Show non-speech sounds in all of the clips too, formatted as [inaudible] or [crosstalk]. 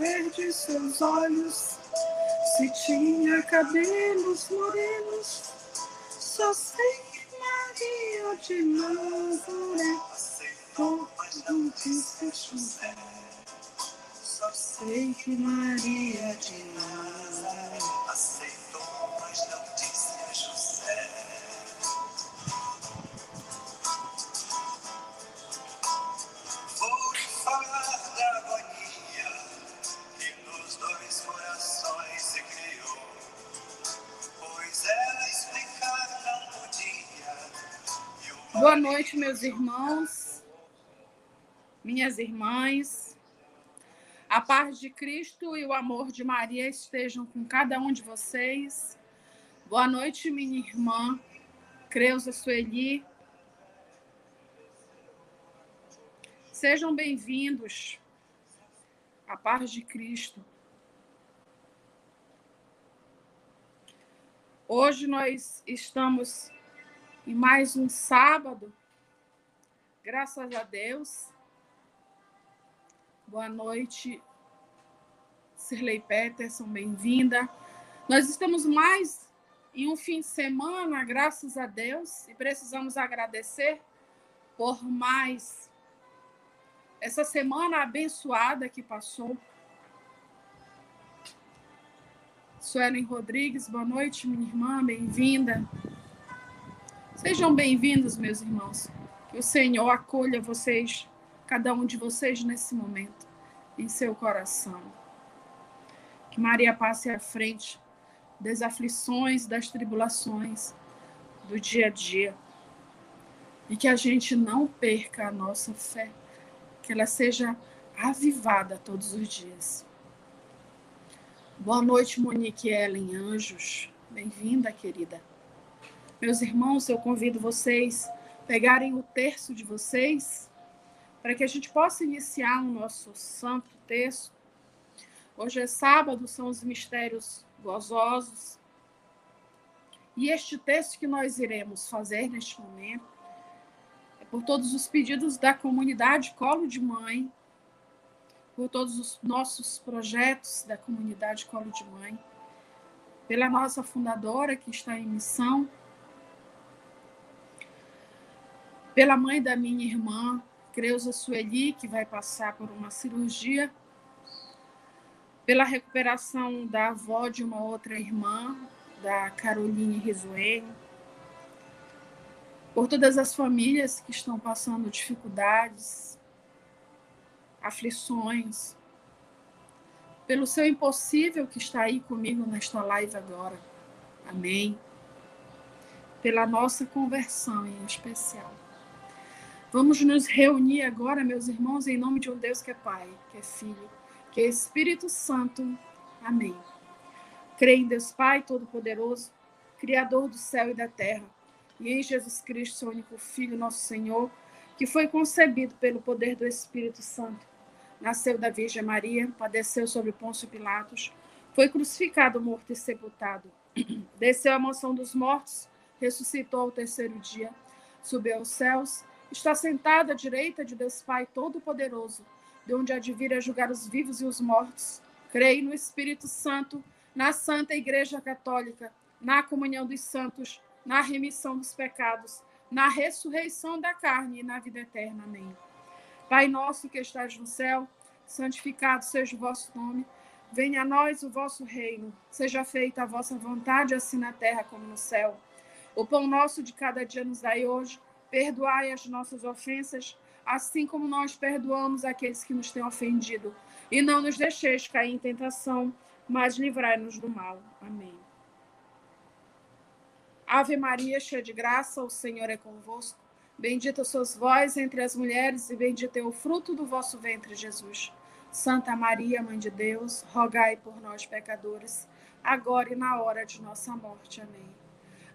verdes, seus olhos, se tinha cabelos morenos. Só sei que Maria de Nazaré não quis ser chover. Só sei que Maria de Nazaré Boa noite, meus irmãos, minhas irmãs. A paz de Cristo e o amor de Maria estejam com cada um de vocês. Boa noite, minha irmã Creuza Sueli. Sejam bem-vindos. A paz de Cristo. Hoje nós estamos em mais um sábado, graças a Deus. Boa noite, Sirley Peterson, bem-vinda. Nós estamos mais em um fim de semana, graças a Deus, e precisamos agradecer por mais essa semana abençoada que passou. Suelen Rodrigues, boa noite, minha irmã, bem-vinda. Sejam bem-vindos, meus irmãos. Que o Senhor acolha vocês, cada um de vocês nesse momento, em seu coração. Que Maria passe à frente das aflições, das tribulações do dia a dia. E que a gente não perca a nossa fé, que ela seja avivada todos os dias. Boa noite, Monique Ellen Anjos. Bem-vinda, querida. Meus irmãos, eu convido vocês pegarem o terço de vocês para que a gente possa iniciar o nosso santo texto. Hoje é sábado, são os mistérios gozosos. E este texto que nós iremos fazer neste momento é por todos os pedidos da comunidade Colo de Mãe, por todos os nossos projetos da comunidade Colo de Mãe, pela nossa fundadora que está em missão, pela mãe da minha irmã, Creuza Sueli, que vai passar por uma cirurgia, pela recuperação da avó de uma outra irmã, da Caroline Risuene, por todas as famílias que estão passando dificuldades, aflições, pelo seu impossível que está aí comigo nesta live agora. Amém. Pela nossa conversão em especial. Vamos nos reunir agora, meus irmãos, em nome de um Deus que é Pai, que é Filho, que é Espírito Santo. Amém. Creio em Deus Pai Todo-Poderoso, Criador do céu e da terra, e em Jesus Cristo, seu único Filho, nosso Senhor, que foi concebido pelo poder do Espírito Santo. Nasceu da Virgem Maria, padeceu sobre Pôncio Pilatos, foi crucificado, morto e sepultado. [clears throat] Desceu à mansão dos mortos, ressuscitou ao terceiro dia, subiu aos céus, está sentado à direita de Deus Pai Todo-Poderoso, de onde vir a julgar os vivos e os mortos. Creio no Espírito Santo, na Santa Igreja Católica, na comunhão dos santos, na remissão dos pecados, na ressurreição da carne e na vida eterna. Amém. Pai nosso que estás no céu, santificado seja o vosso nome. Venha a nós o vosso reino. Seja feita a vossa vontade, assim na terra como no céu. O pão nosso de cada dia nos dai hoje. Perdoai as nossas ofensas, assim como nós perdoamos aqueles que nos têm ofendido. E não nos deixeis cair em tentação, mas livrai-nos do mal. Amém. Ave Maria, cheia de graça, o Senhor é convosco. Bendita sois vós entre as mulheres, e bendito é o fruto do vosso ventre, Jesus. Santa Maria, Mãe de Deus, rogai por nós, pecadores, agora e na hora de nossa morte. Amém.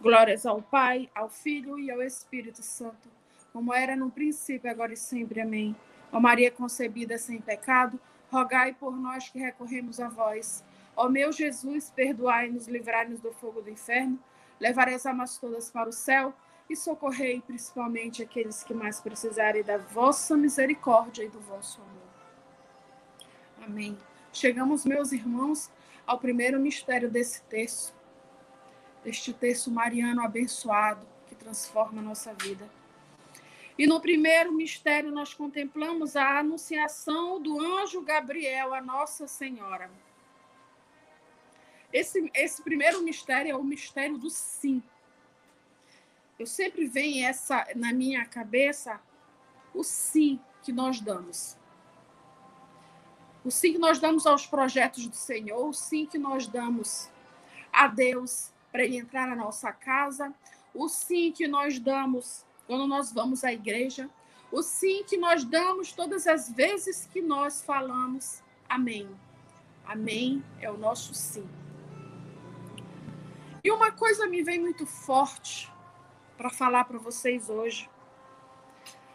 Glórias ao Pai, ao Filho e ao Espírito Santo, como era no princípio, agora e sempre. Amém. Ó Maria concebida sem pecado, rogai por nós que recorremos a vós. Ó meu Jesus, perdoai-nos, livrai-nos do fogo do inferno, levai as almas todas para o céu e socorrei principalmente aqueles que mais precisarem da vossa misericórdia e do vosso amor. Amém. Chegamos, meus irmãos, ao primeiro mistério desse texto, deste texto mariano abençoado que transforma a nossa vida. E no primeiro mistério nós contemplamos a anunciação do anjo Gabriel a Nossa Senhora. Esse, esse primeiro mistério é o mistério do sim. Eu sempre venho essa na minha cabeça o sim que nós damos o sim que nós damos aos projetos do Senhor, o sim que nós damos a Deus para ele entrar na nossa casa, o sim que nós damos quando nós vamos à igreja, o sim que nós damos todas as vezes que nós falamos amém. Amém é o nosso sim. E uma coisa me vem muito forte para falar para vocês hoje.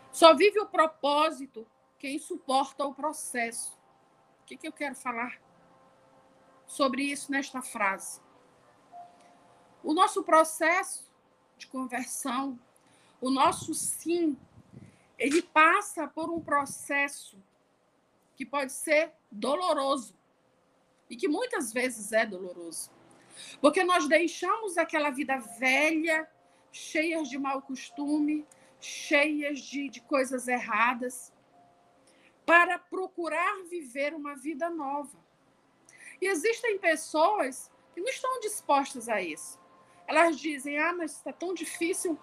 Só vive o propósito quem suporta o processo que, que eu quero falar sobre isso nesta frase? O nosso processo de conversão, o nosso sim, ele passa por um processo que pode ser doloroso e que muitas vezes é doloroso. Porque nós deixamos aquela vida velha, cheias de mau costume, cheias de, de coisas erradas, para procurar viver uma vida nova. E existem pessoas que não estão dispostas a isso. Elas dizem: ah, mas está tão difícil.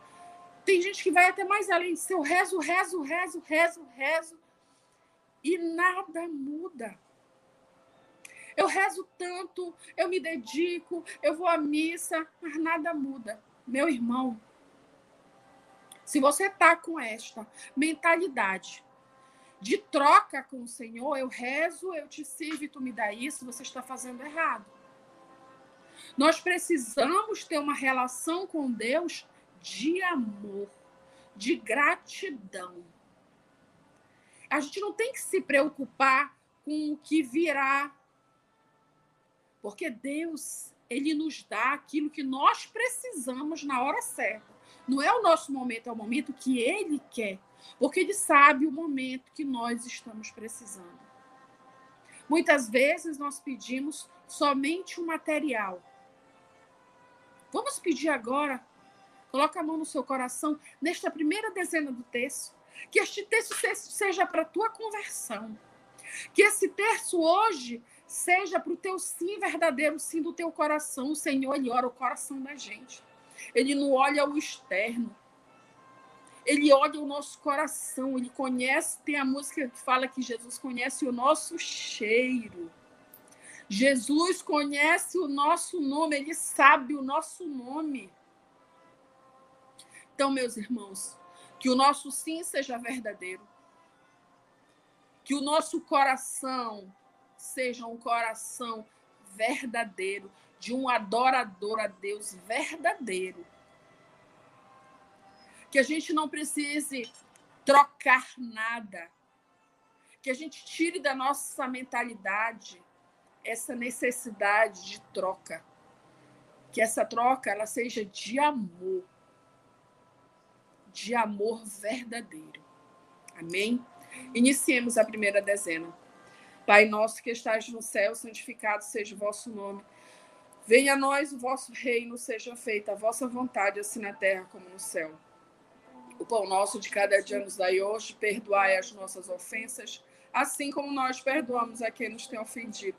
Tem gente que vai até mais além. Se eu rezo, rezo, rezo, rezo, rezo, e nada muda. Eu rezo tanto, eu me dedico, eu vou à missa, mas nada muda. Meu irmão, se você está com esta mentalidade de troca com o Senhor, eu rezo, eu te sirvo e tu me dá isso, você está fazendo errado. Nós precisamos ter uma relação com Deus de amor, de gratidão. A gente não tem que se preocupar com o que virá, porque Deus, ele nos dá aquilo que nós precisamos na hora certa. Não é o nosso momento, é o momento que ele quer porque ele sabe o momento que nós estamos precisando. Muitas vezes nós pedimos somente o material. Vamos pedir agora, coloca a mão no seu coração, nesta primeira dezena do texto, que este texto seja para a tua conversão. Que esse texto hoje seja para o teu sim verdadeiro, sim do teu coração. O Senhor, ele ora o coração da gente. Ele não olha o externo. Ele olha o nosso coração, ele conhece, tem a música que fala que Jesus conhece o nosso cheiro. Jesus conhece o nosso nome, ele sabe o nosso nome. Então, meus irmãos, que o nosso sim seja verdadeiro. Que o nosso coração seja um coração verdadeiro, de um adorador a Deus verdadeiro que a gente não precise trocar nada, que a gente tire da nossa mentalidade essa necessidade de troca, que essa troca ela seja de amor, de amor verdadeiro. Amém? Iniciemos a primeira dezena. Pai nosso que estás no céu, santificado seja o vosso nome. Venha a nós o vosso reino, seja feita a vossa vontade, assim na terra como no céu. O pão nosso de cada dia nos dai hoje, perdoai as nossas ofensas, assim como nós perdoamos a quem nos tem ofendido.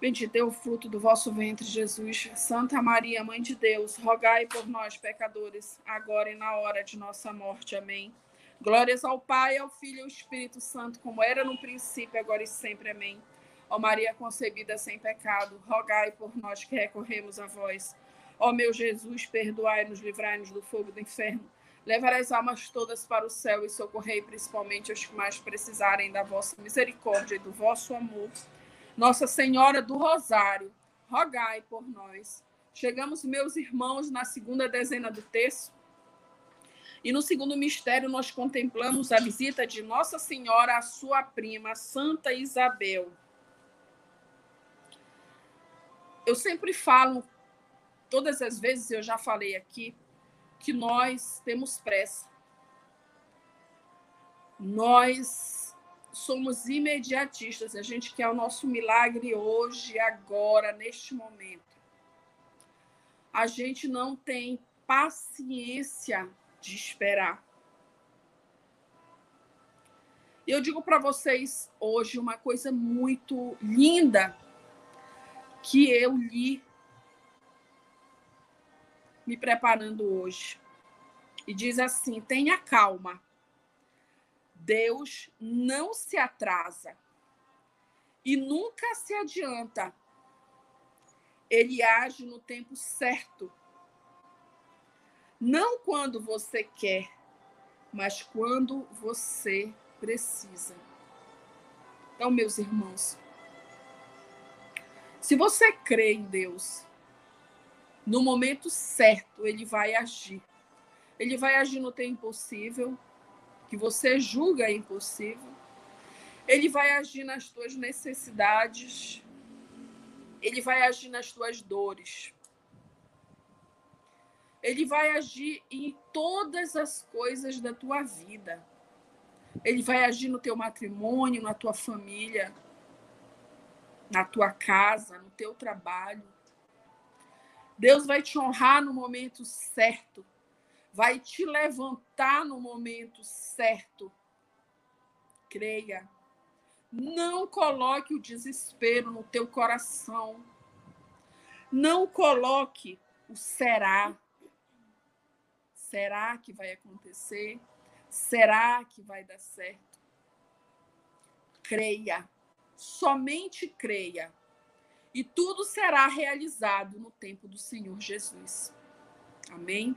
bendito é o fruto do vosso ventre, Jesus. Santa Maria, Mãe de Deus, rogai por nós, pecadores, agora e na hora de nossa morte. Amém. Glórias ao Pai, ao Filho e ao Espírito Santo, como era no princípio, agora e sempre. Amém. Ó Maria concebida sem pecado, rogai por nós que recorremos a vós. Ó meu Jesus, perdoai-nos, livrai-nos do fogo do inferno. Levarai as almas todas para o céu e socorrei principalmente os que mais precisarem da vossa misericórdia e do vosso amor. Nossa Senhora do Rosário, rogai por nós. Chegamos, meus irmãos, na segunda dezena do texto. E no segundo mistério, nós contemplamos a visita de Nossa Senhora à sua prima, Santa Isabel. Eu sempre falo, todas as vezes eu já falei aqui, que nós temos pressa. Nós somos imediatistas, a gente quer o nosso milagre hoje, agora, neste momento. A gente não tem paciência de esperar. Eu digo para vocês hoje uma coisa muito linda que eu li me preparando hoje. E diz assim: tenha calma. Deus não se atrasa e nunca se adianta. Ele age no tempo certo não quando você quer, mas quando você precisa. Então, meus irmãos, se você crê em Deus, no momento certo ele vai agir. Ele vai agir no tempo impossível, que você julga impossível. Ele vai agir nas tuas necessidades. Ele vai agir nas tuas dores. Ele vai agir em todas as coisas da tua vida. Ele vai agir no teu matrimônio, na tua família, na tua casa, no teu trabalho. Deus vai te honrar no momento certo. Vai te levantar no momento certo. Creia. Não coloque o desespero no teu coração. Não coloque o será. Será que vai acontecer? Será que vai dar certo? Creia, somente creia, e tudo será realizado no tempo do Senhor Jesus. Amém?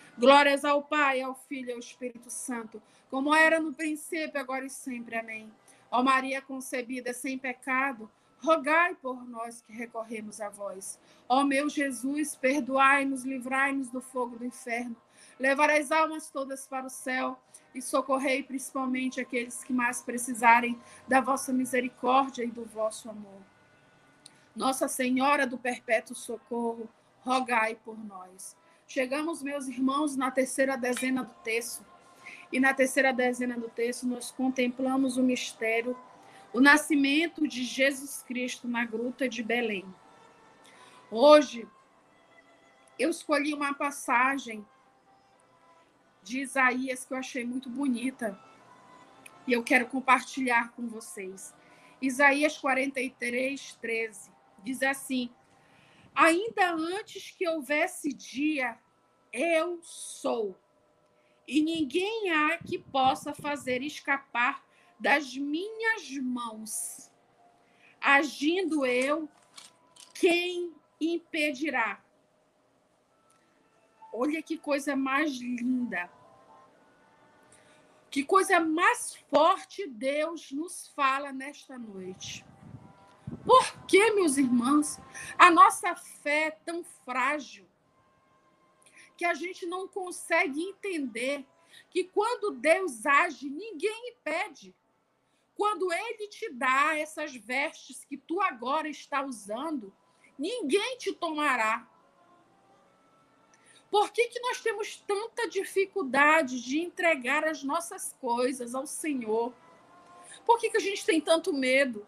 Glórias ao Pai, ao Filho e ao Espírito Santo, como era no princípio, agora e sempre. Amém. Ó Maria concebida sem pecado, rogai por nós que recorremos a vós. Ó meu Jesus, perdoai-nos, livrai-nos do fogo do inferno, levar as almas todas para o céu e socorrei principalmente aqueles que mais precisarem da vossa misericórdia e do vosso amor. Nossa Senhora do Perpétuo Socorro, rogai por nós. Chegamos, meus irmãos, na terceira dezena do texto. E na terceira dezena do texto, nós contemplamos o mistério, o nascimento de Jesus Cristo na gruta de Belém. Hoje, eu escolhi uma passagem de Isaías que eu achei muito bonita e eu quero compartilhar com vocês. Isaías 43, 13 diz assim: Ainda antes que houvesse dia, eu sou. E ninguém há que possa fazer escapar das minhas mãos. Agindo eu, quem impedirá? Olha que coisa mais linda. Que coisa mais forte Deus nos fala nesta noite. Por que, meus irmãos, a nossa fé é tão frágil que a gente não consegue entender que quando Deus age, ninguém impede. Quando Ele te dá essas vestes que tu agora está usando, ninguém te tomará. Por que, que nós temos tanta dificuldade de entregar as nossas coisas ao Senhor? Por que, que a gente tem tanto medo?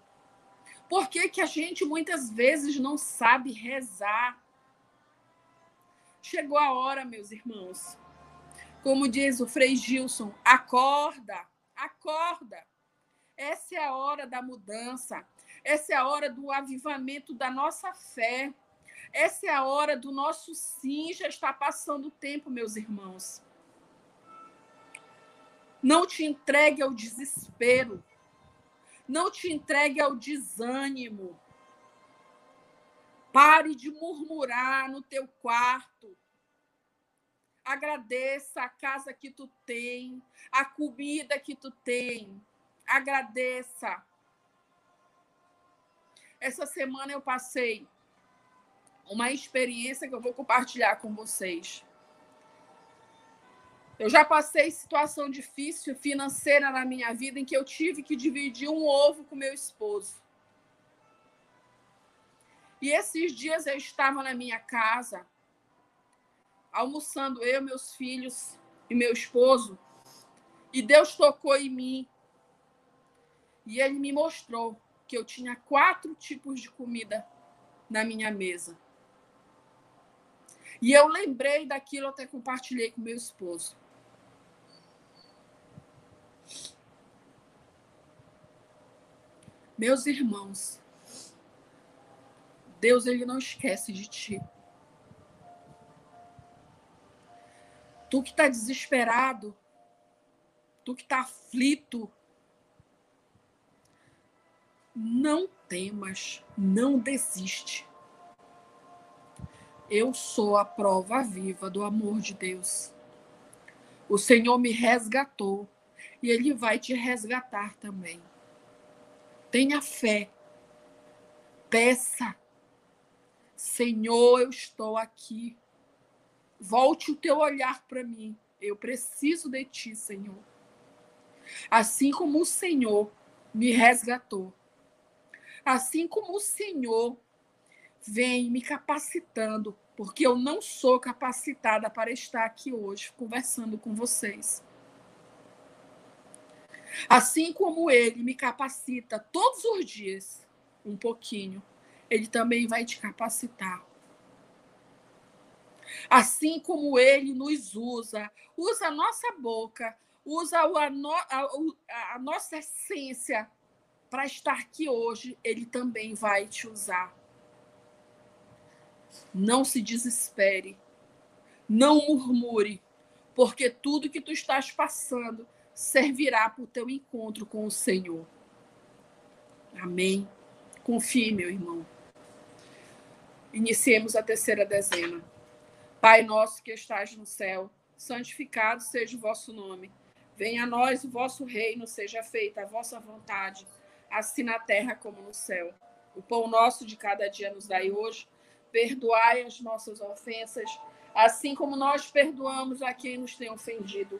Por que, que a gente muitas vezes não sabe rezar? Chegou a hora, meus irmãos. Como diz o Frei Gilson, acorda, acorda. Essa é a hora da mudança. Essa é a hora do avivamento da nossa fé. Essa é a hora do nosso sim. Já está passando o tempo, meus irmãos. Não te entregue ao desespero. Não te entregue ao desânimo. Pare de murmurar no teu quarto. Agradeça a casa que tu tem, a comida que tu tem. Agradeça. Essa semana eu passei uma experiência que eu vou compartilhar com vocês. Eu já passei situação difícil financeira na minha vida em que eu tive que dividir um ovo com meu esposo. E esses dias eu estava na minha casa, almoçando eu, meus filhos e meu esposo, e Deus tocou em mim. E ele me mostrou que eu tinha quatro tipos de comida na minha mesa. E eu lembrei daquilo, até compartilhei com meu esposo. Meus irmãos, Deus ele não esquece de ti. Tu que está desesperado, tu que está aflito, não temas, não desiste. Eu sou a prova viva do amor de Deus. O Senhor me resgatou e Ele vai te resgatar também. Tenha fé. Peça. Senhor, eu estou aqui. Volte o teu olhar para mim. Eu preciso de ti, Senhor. Assim como o Senhor me resgatou. Assim como o Senhor vem me capacitando, porque eu não sou capacitada para estar aqui hoje conversando com vocês. Assim como ele me capacita todos os dias, um pouquinho, ele também vai te capacitar. Assim como ele nos usa, usa a nossa boca, usa a, a, a nossa essência para estar aqui hoje, ele também vai te usar. Não se desespere, não murmure, porque tudo que tu estás passando servirá para o teu encontro com o Senhor. Amém. Confie, meu irmão. Iniciemos a terceira dezena. Pai nosso que estás no céu, santificado seja o vosso nome. Venha a nós o vosso reino, seja feita a vossa vontade, assim na terra como no céu. O pão nosso de cada dia nos dai hoje. Perdoai as nossas ofensas, assim como nós perdoamos a quem nos tem ofendido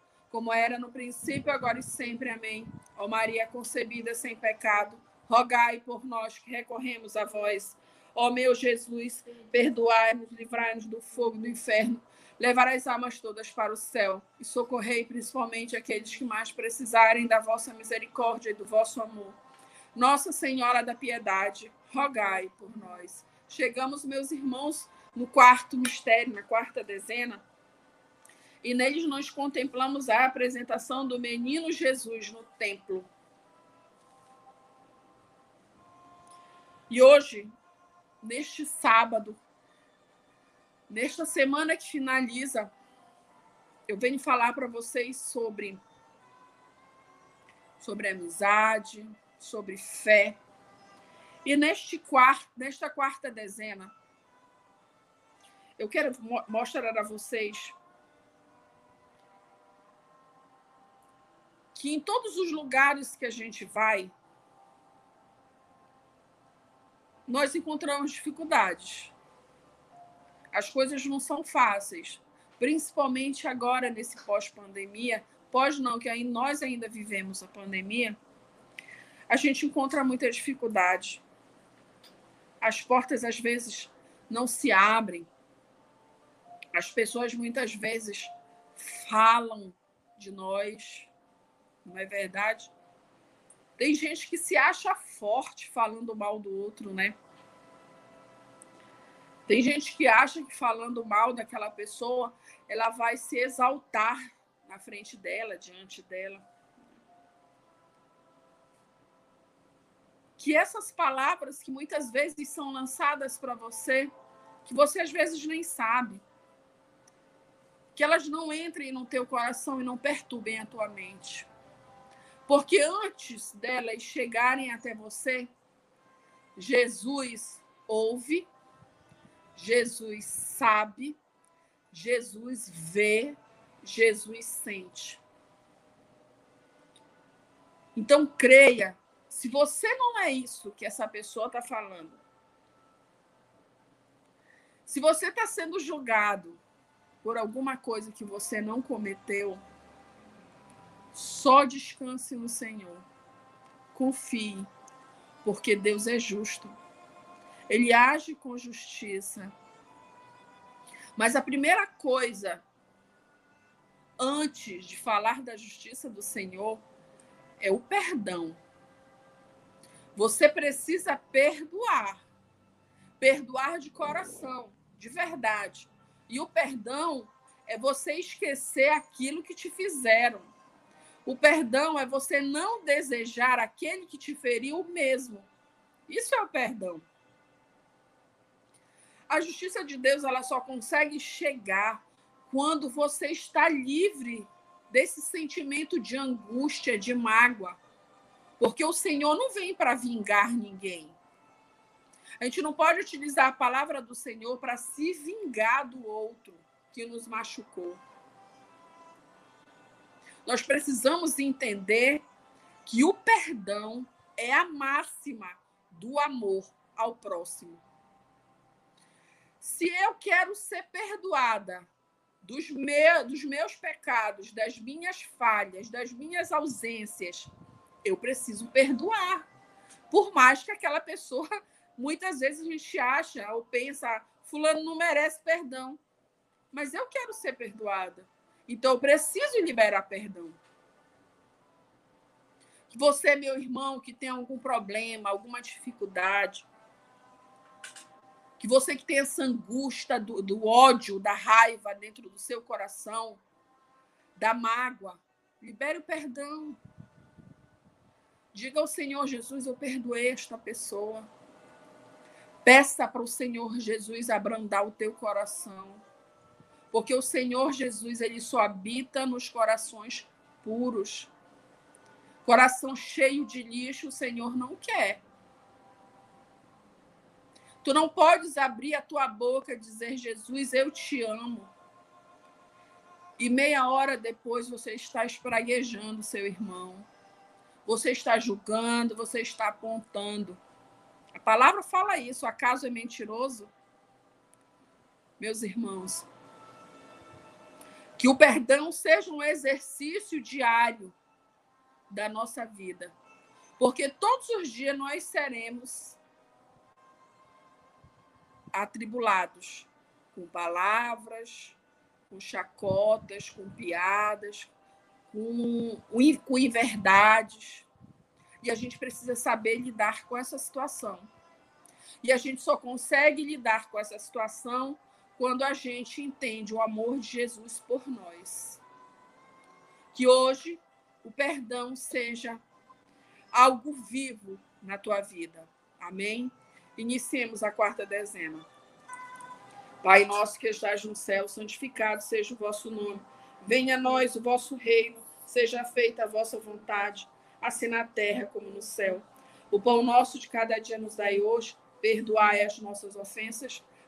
como era no princípio, agora e sempre. Amém. Ó Maria concebida sem pecado, rogai por nós que recorremos a vós. Ó meu Jesus, perdoai-nos, livrai-nos do fogo do inferno Levar as almas todas para o céu e socorrei principalmente aqueles que mais precisarem da vossa misericórdia e do vosso amor. Nossa Senhora da Piedade, rogai por nós. Chegamos, meus irmãos, no quarto mistério, na quarta dezena, e neles nós contemplamos a apresentação do menino Jesus no templo. E hoje, neste sábado, Nesta semana que finaliza, eu venho falar para vocês sobre sobre amizade, sobre fé. E neste quarto, nesta quarta dezena, eu quero mostrar a vocês que em todos os lugares que a gente vai, nós encontramos dificuldades. As coisas não são fáceis, principalmente agora nesse pós-pandemia, pós não, que aí nós ainda vivemos a pandemia, a gente encontra muita dificuldade. As portas às vezes não se abrem. As pessoas muitas vezes falam de nós, não é verdade? Tem gente que se acha forte falando mal do outro, né? Tem gente que acha que falando mal daquela pessoa, ela vai se exaltar na frente dela, diante dela. Que essas palavras que muitas vezes são lançadas para você, que você às vezes nem sabe, que elas não entrem no teu coração e não perturbem a tua mente. Porque antes delas chegarem até você, Jesus ouve, Jesus sabe, Jesus vê, Jesus sente. Então, creia. Se você não é isso que essa pessoa está falando, se você está sendo julgado por alguma coisa que você não cometeu, só descanse no Senhor. Confie, porque Deus é justo. Ele age com justiça. Mas a primeira coisa, antes de falar da justiça do Senhor, é o perdão. Você precisa perdoar. Perdoar de coração, de verdade. E o perdão é você esquecer aquilo que te fizeram. O perdão é você não desejar aquele que te feriu mesmo. Isso é o perdão a justiça de Deus ela só consegue chegar quando você está livre desse sentimento de angústia, de mágoa. Porque o Senhor não vem para vingar ninguém. A gente não pode utilizar a palavra do Senhor para se vingar do outro que nos machucou. Nós precisamos entender que o perdão é a máxima do amor ao próximo se eu quero ser perdoada dos, dos meus pecados, das minhas falhas, das minhas ausências, eu preciso perdoar. Por mais que aquela pessoa, [laughs] muitas vezes a gente acha ou pensa, fulano não merece perdão. Mas eu quero ser perdoada. Então eu preciso liberar perdão. Você, meu irmão, que tem algum problema, alguma dificuldade, que você que tem essa angústia do, do ódio, da raiva dentro do seu coração, da mágoa, libere o perdão. Diga ao Senhor Jesus: Eu perdoei esta pessoa. Peça para o Senhor Jesus abrandar o teu coração. Porque o Senhor Jesus, ele só habita nos corações puros. Coração cheio de lixo, o Senhor não quer. Tu não podes abrir a tua boca e dizer, Jesus, eu te amo. E meia hora depois você está espraguejando seu irmão. Você está julgando, você está apontando. A palavra fala isso. Acaso é mentiroso? Meus irmãos, que o perdão seja um exercício diário da nossa vida. Porque todos os dias nós seremos atribulados com palavras, com chacotas, com piadas, com, com inverdades. E a gente precisa saber lidar com essa situação. E a gente só consegue lidar com essa situação quando a gente entende o amor de Jesus por nós. Que hoje o perdão seja algo vivo na tua vida. Amém? Iniciemos a quarta dezena. Pai nosso que estás no céu, santificado seja o vosso nome. Venha a nós o vosso reino, seja feita a vossa vontade, assim na terra como no céu. O pão nosso de cada dia nos dai hoje, perdoai as nossas ofensas,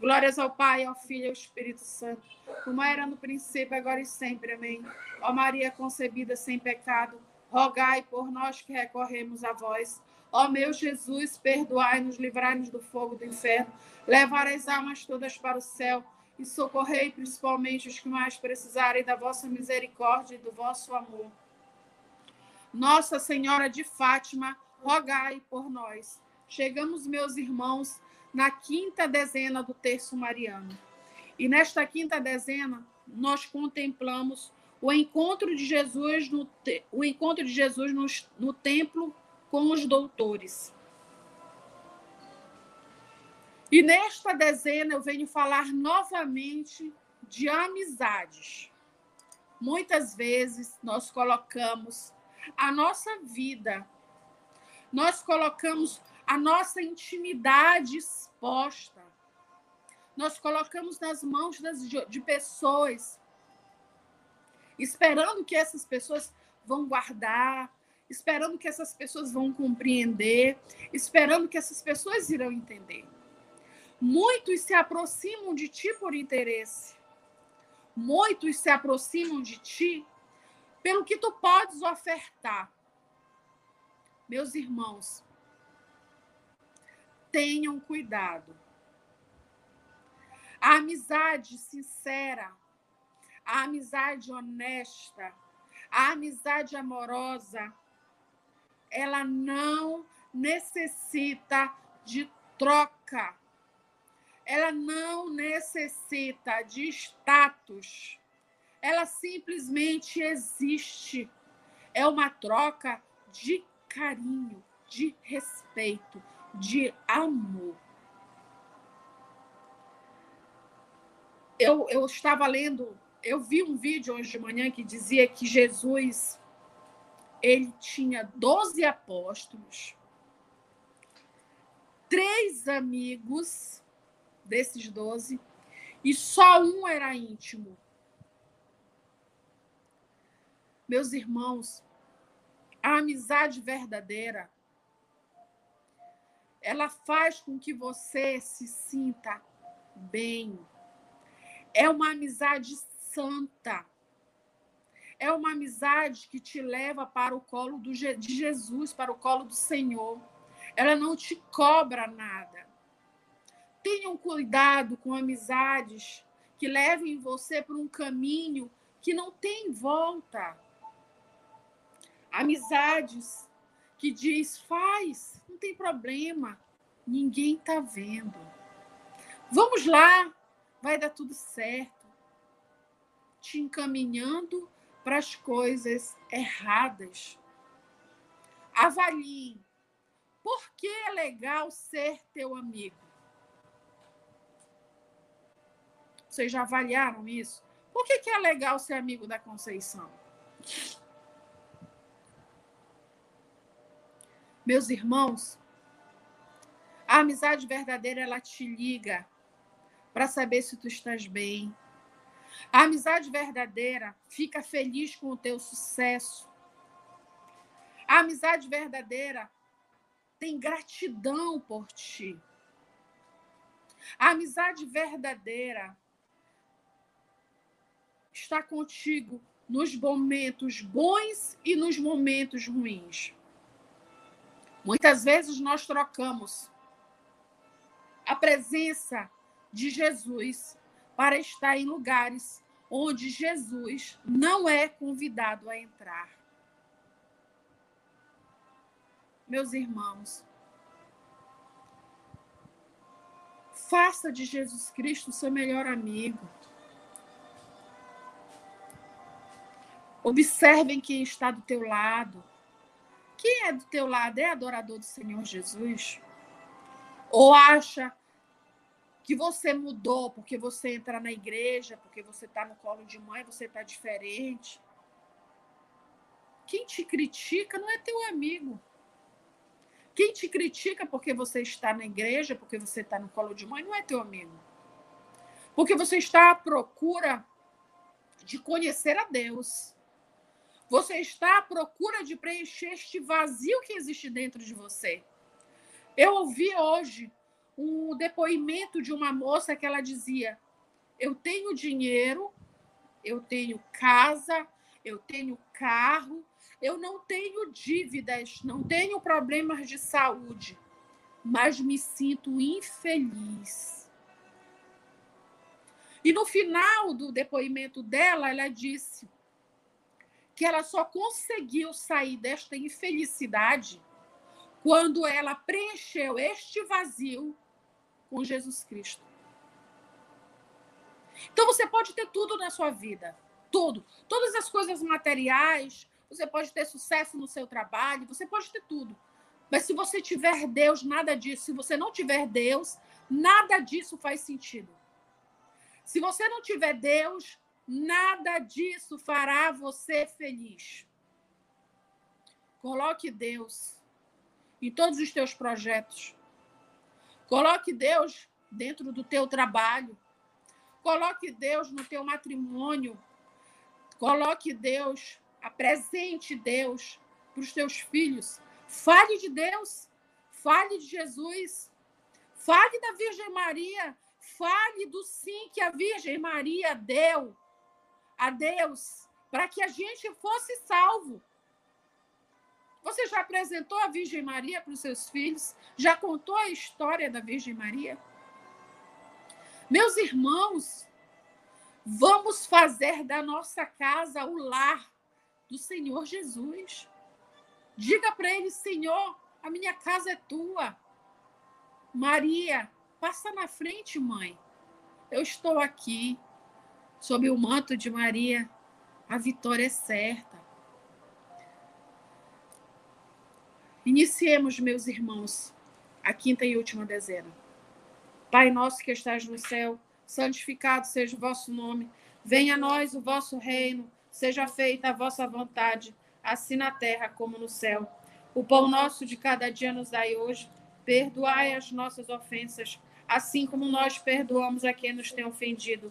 Glórias ao Pai, ao Filho e ao Espírito Santo, como era no princípio, agora e sempre. Amém. Ó Maria concebida sem pecado, rogai por nós que recorremos a vós. Ó meu Jesus, perdoai-nos, livrai-nos do fogo do inferno, levar as almas todas para o céu e socorrei principalmente os que mais precisarem da vossa misericórdia e do vosso amor. Nossa Senhora de Fátima, rogai por nós. Chegamos, meus irmãos, na quinta dezena do terço mariano. E nesta quinta dezena, nós contemplamos o encontro de Jesus no, o encontro de Jesus no, no templo com os doutores. E nesta dezena eu venho falar novamente de amizades. Muitas vezes nós colocamos a nossa vida, nós colocamos a nossa intimidade exposta, nós colocamos nas mãos das, de pessoas, esperando que essas pessoas vão guardar, esperando que essas pessoas vão compreender, esperando que essas pessoas irão entender. Muitos se aproximam de ti por interesse. Muitos se aproximam de ti pelo que tu podes ofertar. Meus irmãos, tenham cuidado. A amizade sincera, a amizade honesta, a amizade amorosa, ela não necessita de troca ela não necessita de status. Ela simplesmente existe. É uma troca de carinho, de respeito, de amor. Eu, eu estava lendo, eu vi um vídeo hoje de manhã que dizia que Jesus ele tinha 12 apóstolos, três amigos desses doze, e só um era íntimo. Meus irmãos, a amizade verdadeira, ela faz com que você se sinta bem. É uma amizade santa. É uma amizade que te leva para o colo do, de Jesus, para o colo do Senhor. Ela não te cobra nada. Tenham cuidado com amizades que levem você para um caminho que não tem volta. Amizades que diz faz, não tem problema, ninguém está vendo. Vamos lá, vai dar tudo certo. Te encaminhando para as coisas erradas. Avalie. Por que é legal ser teu amigo? Vocês já avaliaram isso? Por que, que é legal ser amigo da Conceição? Meus irmãos, a amizade verdadeira ela te liga para saber se tu estás bem. A amizade verdadeira fica feliz com o teu sucesso. A amizade verdadeira tem gratidão por ti. A amizade verdadeira está contigo nos momentos bons e nos momentos ruins. Muitas vezes nós trocamos a presença de Jesus para estar em lugares onde Jesus não é convidado a entrar. Meus irmãos, faça de Jesus Cristo seu melhor amigo. Observem quem está do teu lado. Quem é do teu lado é adorador do Senhor Jesus? Ou acha que você mudou porque você entra na igreja, porque você está no colo de mãe, você está diferente? Quem te critica não é teu amigo. Quem te critica porque você está na igreja, porque você está no colo de mãe, não é teu amigo. Porque você está à procura de conhecer a Deus. Você está à procura de preencher este vazio que existe dentro de você. Eu ouvi hoje um depoimento de uma moça que ela dizia: Eu tenho dinheiro, eu tenho casa, eu tenho carro, eu não tenho dívidas, não tenho problemas de saúde, mas me sinto infeliz. E no final do depoimento dela, ela disse: que ela só conseguiu sair desta infelicidade quando ela preencheu este vazio com Jesus Cristo. Então você pode ter tudo na sua vida, tudo, todas as coisas materiais, você pode ter sucesso no seu trabalho, você pode ter tudo. Mas se você tiver Deus, nada disso. Se você não tiver Deus, nada disso faz sentido. Se você não tiver Deus, nada disso fará você feliz. Coloque Deus em todos os teus projetos. Coloque Deus dentro do teu trabalho. Coloque Deus no teu matrimônio. Coloque Deus, apresente Deus para os teus filhos. Fale de Deus. Fale de Jesus. Fale da Virgem Maria. Fale do sim que a Virgem Maria deu a Deus para que a gente fosse salvo. Você já apresentou a Virgem Maria para os seus filhos? Já contou a história da Virgem Maria? Meus irmãos, vamos fazer da nossa casa o lar do Senhor Jesus. Diga para ele, Senhor, a minha casa é tua. Maria, passa na frente, mãe. Eu estou aqui, sob o manto de Maria. A vitória é certa. Iniciemos, meus irmãos, a quinta e última dezena. Pai nosso que estás no céu, santificado seja o vosso nome. Venha a nós o vosso reino, seja feita a vossa vontade, assim na terra como no céu. O pão nosso de cada dia nos dai hoje. Perdoai as nossas ofensas, assim como nós perdoamos a quem nos tem ofendido.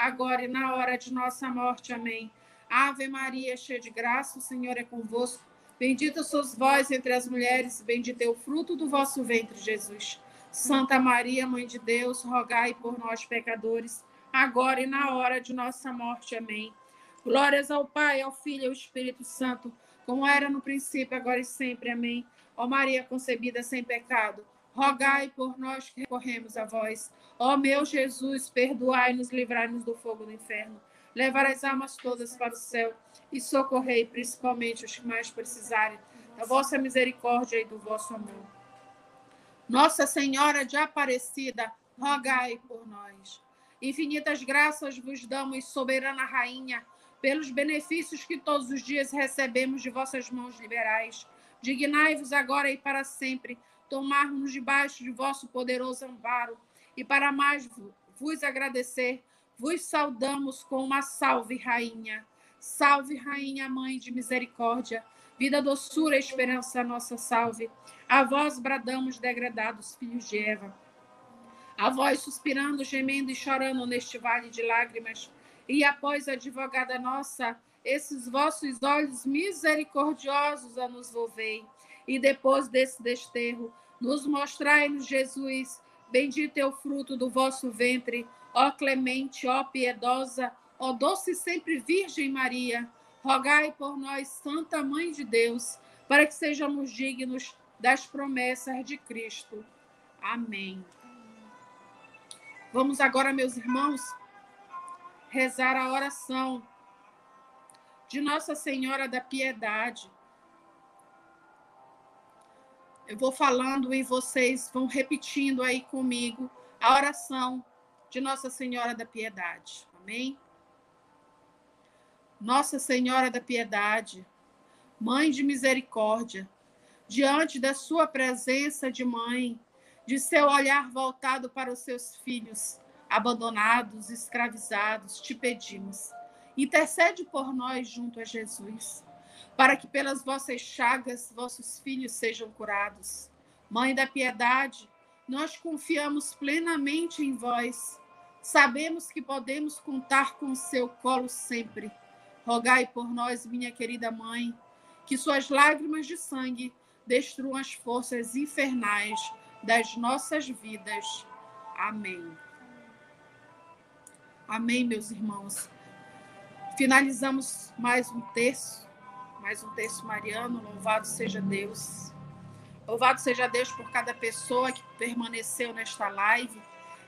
agora e na hora de nossa morte. Amém. Ave Maria, cheia de graça, o Senhor é convosco. Bendita sois vós entre as mulheres, bendito é o fruto do vosso ventre, Jesus. Santa Maria, Mãe de Deus, rogai por nós, pecadores, agora e na hora de nossa morte. Amém. Glórias ao Pai, ao Filho e ao Espírito Santo, como era no princípio, agora e sempre. Amém. Ó Maria concebida sem pecado, rogai por nós que recorremos a vós. Ó meu Jesus, perdoai-nos, livrai-nos do fogo do inferno. Levar as almas todas para o céu e socorrei principalmente os que mais precisarem da vossa misericórdia e do vosso amor. Nossa Senhora de Aparecida, rogai por nós. Infinitas graças vos damos, soberana rainha, pelos benefícios que todos os dias recebemos de vossas mãos liberais. Dignai-vos agora e para sempre tomar-nos debaixo de vosso poderoso amparo e para mais vos agradecer, vos saudamos com uma salve, rainha. Salve, rainha, mãe de misericórdia, vida, doçura, esperança, nossa salve. A vós bradamos, degradados filhos de Eva. A vós suspirando, gemendo e chorando neste vale de lágrimas. E após, advogada nossa, esses vossos olhos misericordiosos a nos volvei. E depois desse desterro, nos mostrai-nos Jesus, bendito é o fruto do vosso ventre, ó clemente, ó piedosa, ó doce sempre Virgem Maria. Rogai por nós, Santa Mãe de Deus, para que sejamos dignos das promessas de Cristo. Amém. Vamos agora, meus irmãos, rezar a oração de Nossa Senhora da Piedade. Eu vou falando e vocês vão repetindo aí comigo a oração de Nossa Senhora da Piedade. Amém? Nossa Senhora da Piedade, Mãe de misericórdia, diante da sua presença de mãe, de seu olhar voltado para os seus filhos, abandonados, escravizados, te pedimos. Intercede por nós junto a Jesus, para que pelas vossas chagas vossos filhos sejam curados. Mãe da piedade, nós confiamos plenamente em vós. Sabemos que podemos contar com o seu colo sempre. Rogai por nós, minha querida mãe, que suas lágrimas de sangue destruam as forças infernais das nossas vidas. Amém. Amém, meus irmãos. Finalizamos mais um texto, mais um texto mariano. Louvado seja Deus. Louvado seja Deus por cada pessoa que permaneceu nesta live.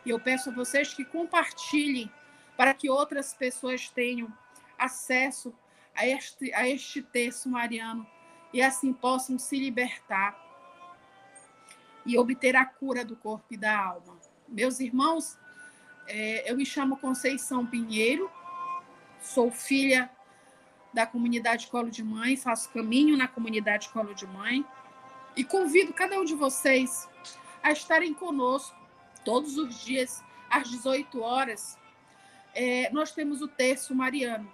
E eu peço a vocês que compartilhem para que outras pessoas tenham acesso a este, a este texto mariano e assim possam se libertar e obter a cura do corpo e da alma. Meus irmãos, é, eu me chamo Conceição Pinheiro, sou filha da comunidade Colo de Mãe, faço caminho na comunidade Colo de Mãe e convido cada um de vocês a estarem conosco todos os dias às 18 horas. É, nós temos o terço mariano.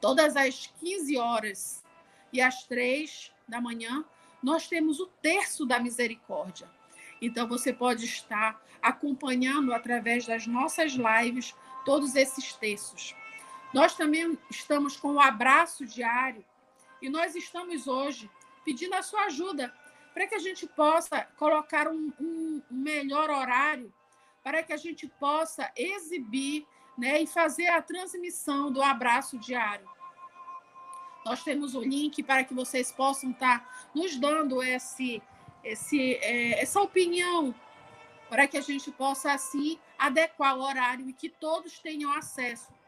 Todas as 15 horas e às 3 da manhã, nós temos o terço da misericórdia. Então, você pode estar acompanhando através das nossas lives todos esses textos. Nós também estamos com o abraço diário e nós estamos hoje pedindo a sua ajuda para que a gente possa colocar um, um melhor horário, para que a gente possa exibir né, e fazer a transmissão do abraço diário. Nós temos o link para que vocês possam estar nos dando esse, esse, é, essa opinião para que a gente possa, assim, adequar o horário e que todos tenham acesso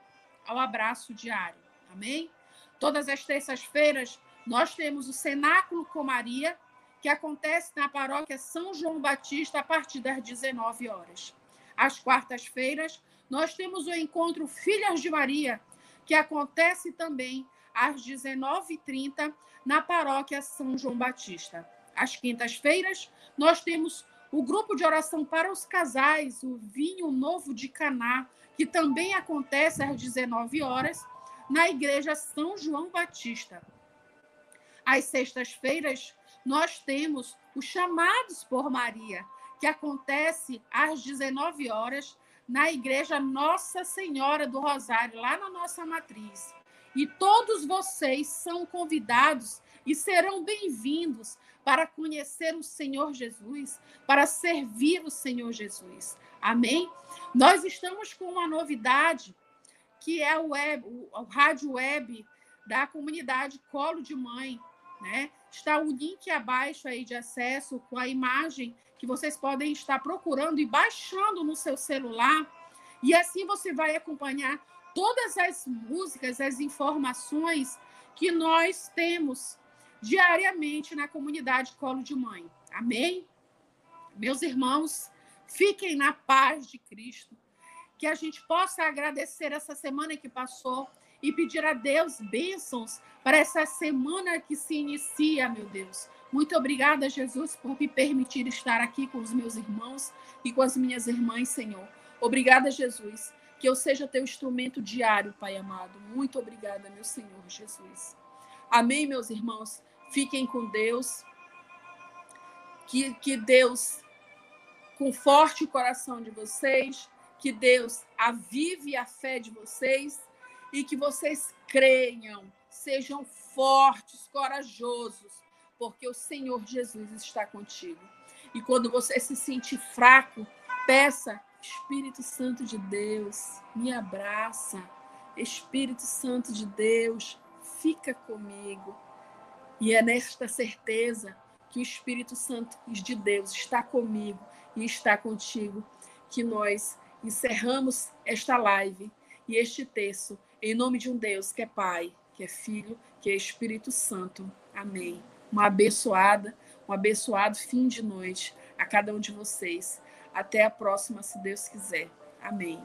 ao abraço diário. Amém? Todas as terças-feiras, nós temos o Cenáculo com Maria, que acontece na paróquia São João Batista a partir das 19 horas. Às quartas-feiras, nós temos o encontro Filhas de Maria, que acontece também às 19h30 na paróquia São João Batista. Às quintas-feiras, nós temos o grupo de oração para os casais, o Vinho Novo de Caná, que também acontece às 19 horas na Igreja São João Batista. Às sextas-feiras, nós temos os chamados por Maria, que acontece às 19 horas na Igreja Nossa Senhora do Rosário, lá na nossa matriz. E todos vocês são convidados e serão bem-vindos para conhecer o Senhor Jesus, para servir o Senhor Jesus. Amém? Nós estamos com uma novidade, que é o, web, o, rádio web da comunidade Colo de Mãe. Né? Está o link abaixo aí de acesso com a imagem que vocês podem estar procurando e baixando no seu celular. E assim você vai acompanhar todas as músicas, as informações que nós temos diariamente na comunidade Colo de Mãe. Amém? Meus irmãos, fiquem na paz de Cristo. que a gente possa agradecer essa semana que passou e pedir a Deus bênçãos para essa semana que se inicia, meu Deus. Muito obrigada, Jesus, por me permitir estar aqui com os meus irmãos e com as minhas irmãs, Senhor. Obrigada, Jesus, que eu seja teu instrumento diário, Pai amado. Muito obrigada, meu Senhor Jesus. Amém, meus irmãos. Fiquem com Deus. Que, que Deus conforte o coração de vocês. Que Deus avive a fé de vocês e que vocês creiam, sejam fortes, corajosos, porque o Senhor Jesus está contigo. E quando você se sentir fraco, peça, Espírito Santo de Deus, me abraça. Espírito Santo de Deus, fica comigo. E é nesta certeza que o Espírito Santo de Deus está comigo e está contigo que nós encerramos esta live e este texto em nome de um Deus que é Pai, que é Filho, que é Espírito Santo. Amém. Uma abençoada, um abençoado fim de noite a cada um de vocês. Até a próxima, se Deus quiser. Amém.